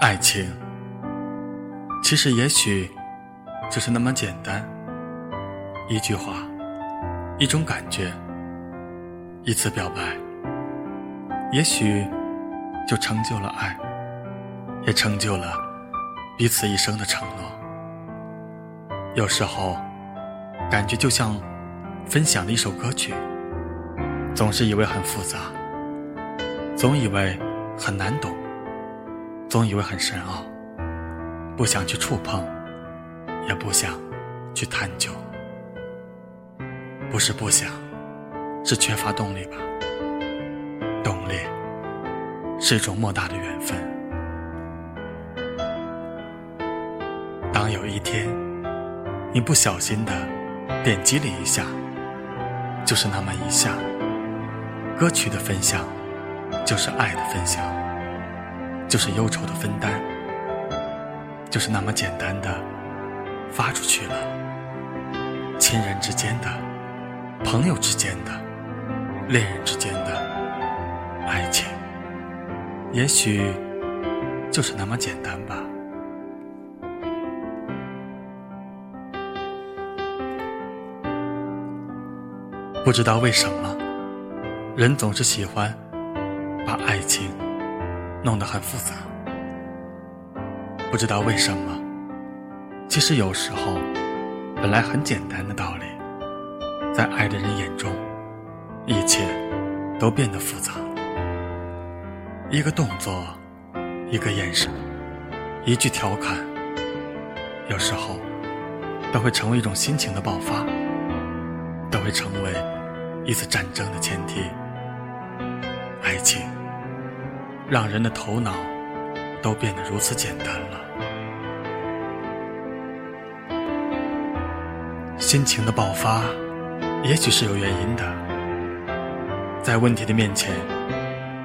爱情，其实也许就是那么简单。一句话，一种感觉，一次表白，也许就成就了爱，也成就了彼此一生的承诺。有时候，感觉就像分享了一首歌曲，总是以为很复杂，总以为很难懂。总以为很深奥，不想去触碰，也不想去探究。不是不想，是缺乏动力吧？动力是一种莫大的缘分。当有一天你不小心的点击了一下，就是那么一下，歌曲的分享就是爱的分享。就是忧愁的分担，就是那么简单的发出去了。亲人之间的、朋友之间的、恋人之间的爱情，也许就是那么简单吧。不知道为什么，人总是喜欢把爱情。弄得很复杂，不知道为什么。其实有时候，本来很简单的道理，在爱的人眼中，一切都变得复杂。一个动作，一个眼神，一句调侃，有时候都会成为一种心情的爆发，都会成为一次战争的前提。爱情。让人的头脑都变得如此简单了。心情的爆发，也许是有原因的。在问题的面前，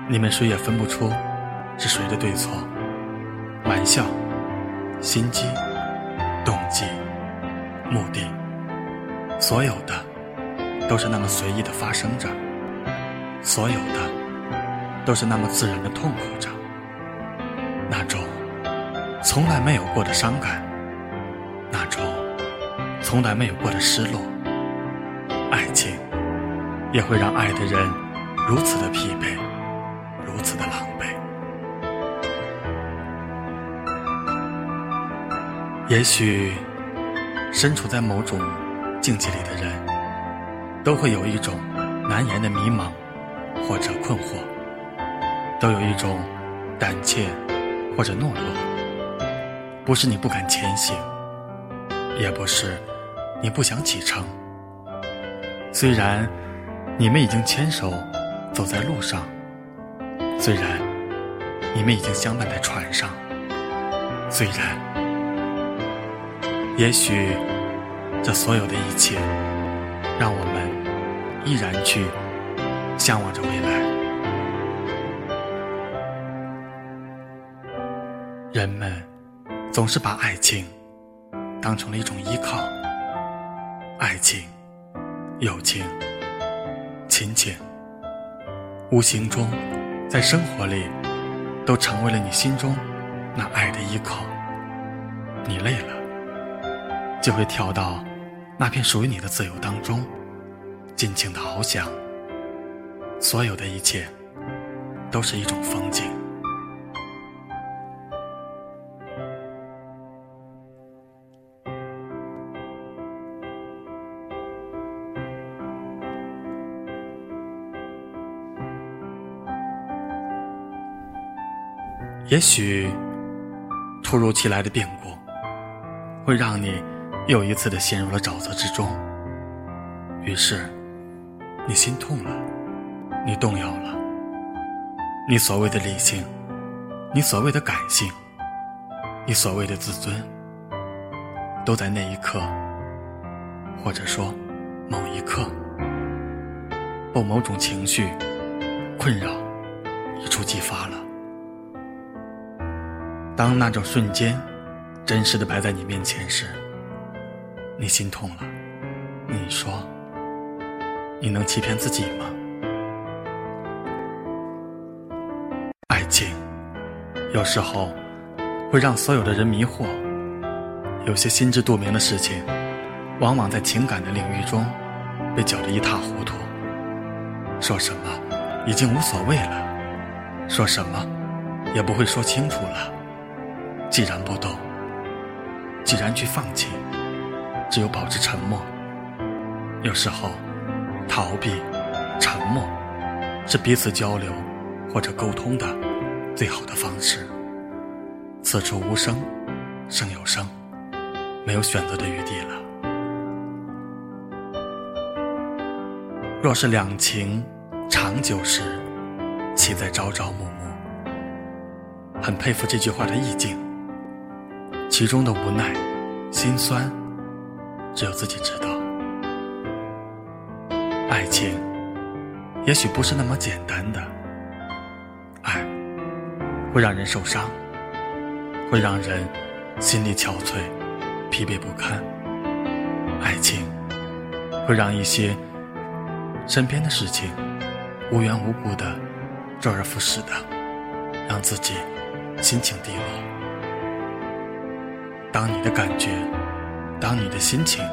你们谁也分不出是谁的对错。玩笑、心机、动机、目的，所有的都是那么随意的发生着，所有的。都是那么自然的痛苦着，那种从来没有过的伤感，那种从来没有过的失落，爱情也会让爱的人如此的疲惫，如此的狼狈。也许身处在某种境界里的人，都会有一种难言的迷茫或者困惑。都有一种胆怯或者懦弱，不是你不敢前行，也不是你不想启程。虽然你们已经牵手走在路上，虽然你们已经相伴在船上，虽然也许这所有的一切，让我们依然去向往着未来。人们总是把爱情当成了一种依靠，爱情、友情、亲情，无形中在生活里都成为了你心中那爱的依靠。你累了，就会跳到那片属于你的自由当中，尽情的翱翔。所有的一切都是一种风景。也许，突如其来的变故，会让你又一次的陷入了沼泽之中。于是，你心痛了，你动摇了，你所谓的理性，你所谓的感性，你所谓的自尊，都在那一刻，或者说某一刻，被某种情绪困扰，一触即发了。当那种瞬间真实的摆在你面前时，你心痛了。你说：“你能欺骗自己吗？”爱情有时候会让所有的人迷惑。有些心知肚明的事情，往往在情感的领域中被搅得一塌糊涂。说什么已经无所谓了，说什么也不会说清楚了。既然不懂，既然去放弃，只有保持沉默。有时候，逃避、沉默，是彼此交流或者沟通的最好的方式。此处无声，胜有声，没有选择的余地了。若是两情长久时，岂在朝朝暮暮？很佩服这句话的意境，其中的无奈、心酸，只有自己知道。爱情也许不是那么简单的，爱会让人受伤。会让人心力憔悴、疲惫不堪。爱情会让一些身边的事情无缘无故的周而复始的，让自己心情低落。当你的感觉，当你的心情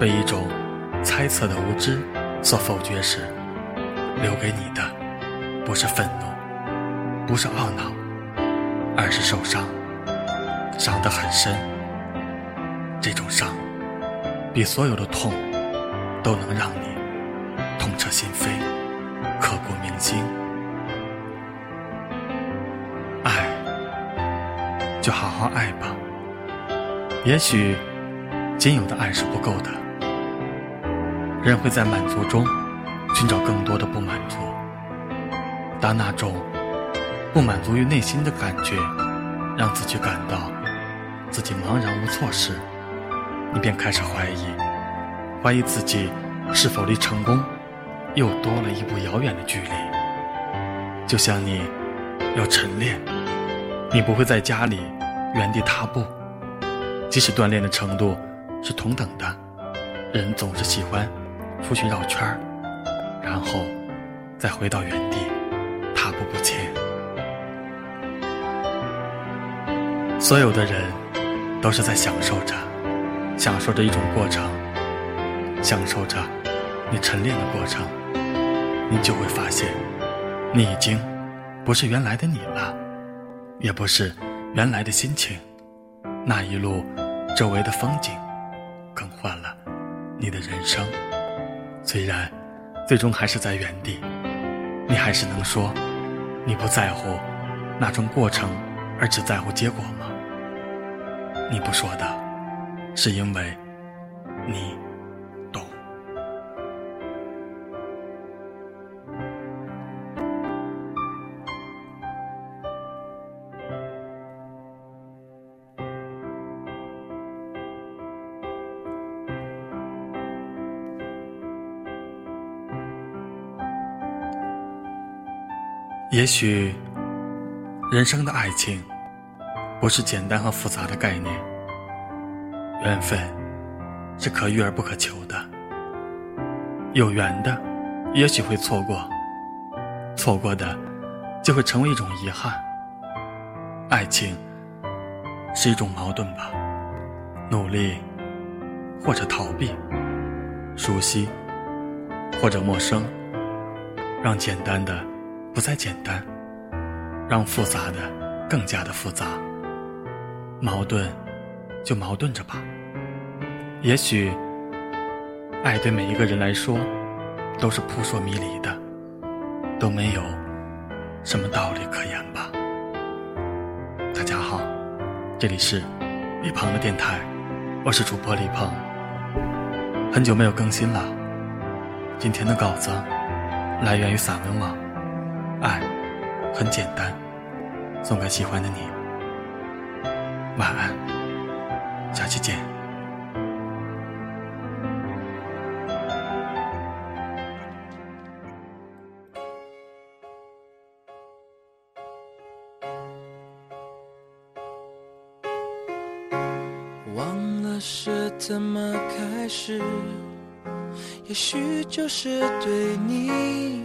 被一种猜测的无知所否决时，留给你的不是愤怒，不是懊恼，而是受伤。伤得很深，这种伤比所有的痛都能让你痛彻心扉、刻骨铭心。爱，就好好爱吧。也许仅有的爱是不够的，人会在满足中寻找更多的不满足。当那种不满足于内心的感觉让自己感到。自己茫然无措时，你便开始怀疑，怀疑自己是否离成功又多了一步遥远的距离。就像你要晨练，你不会在家里原地踏步，即使锻炼的程度是同等的，人总是喜欢出去绕圈儿，然后再回到原地踏步不前。所有的人。都是在享受着，享受着一种过程，享受着你晨练的过程，你就会发现，你已经不是原来的你了，也不是原来的心情。那一路周围的风景，更换了你的人生。虽然最终还是在原地，你还是能说，你不在乎那种过程，而只在乎结果吗？你不说的，是因为你也许，人生的爱情。不是简单和复杂的概念，缘分是可遇而不可求的。有缘的，也许会错过；错过的，就会成为一种遗憾。爱情是一种矛盾吧，努力或者逃避，熟悉或者陌生，让简单的不再简单，让复杂的更加的复杂。矛盾，就矛盾着吧。也许，爱对每一个人来说，都是扑朔迷离的，都没有什么道理可言吧。大家好，这里是李鹏的电台，我是主播李鹏。很久没有更新了，今天的稿子来源于散文网，很简单，送给喜欢的你。晚安，下期见。忘了是怎么开始，也许就是对你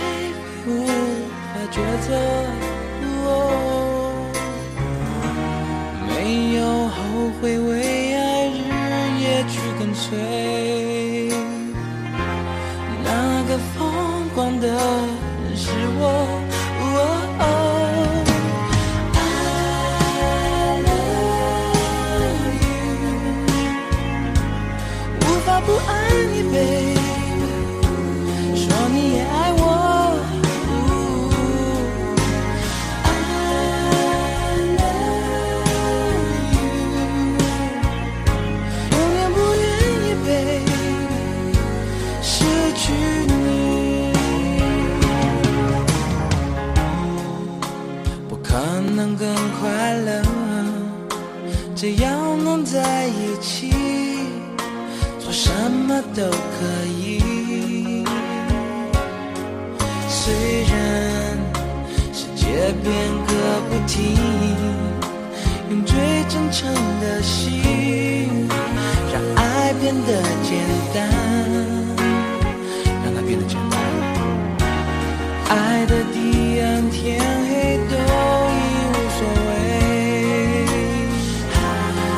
抉择。哦没有后悔，为爱日夜去跟随。那个疯狂的人是我。虽然世界变个不停，用最真诚的心，让爱变得简单，让它变得简单。爱的地暗天黑都已无所谓，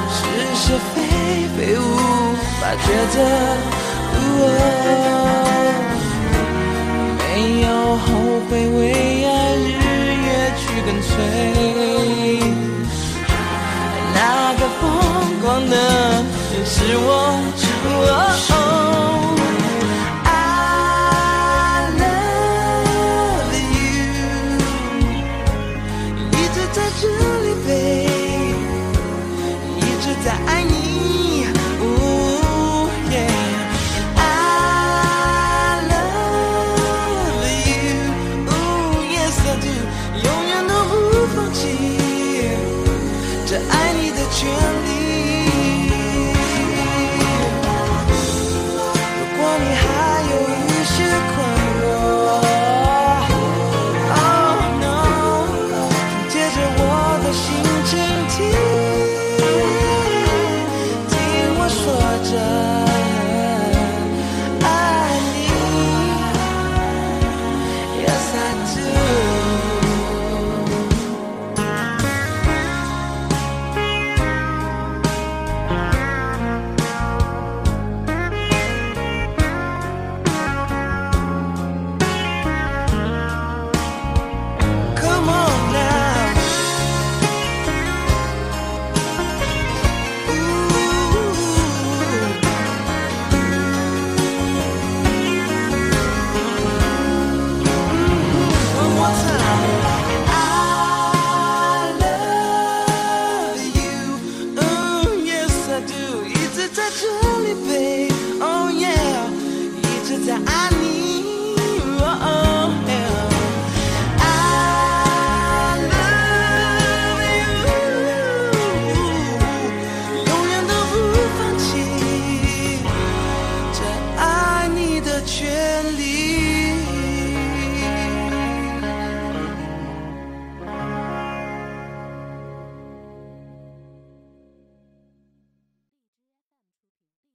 是是非非无法抉择。you.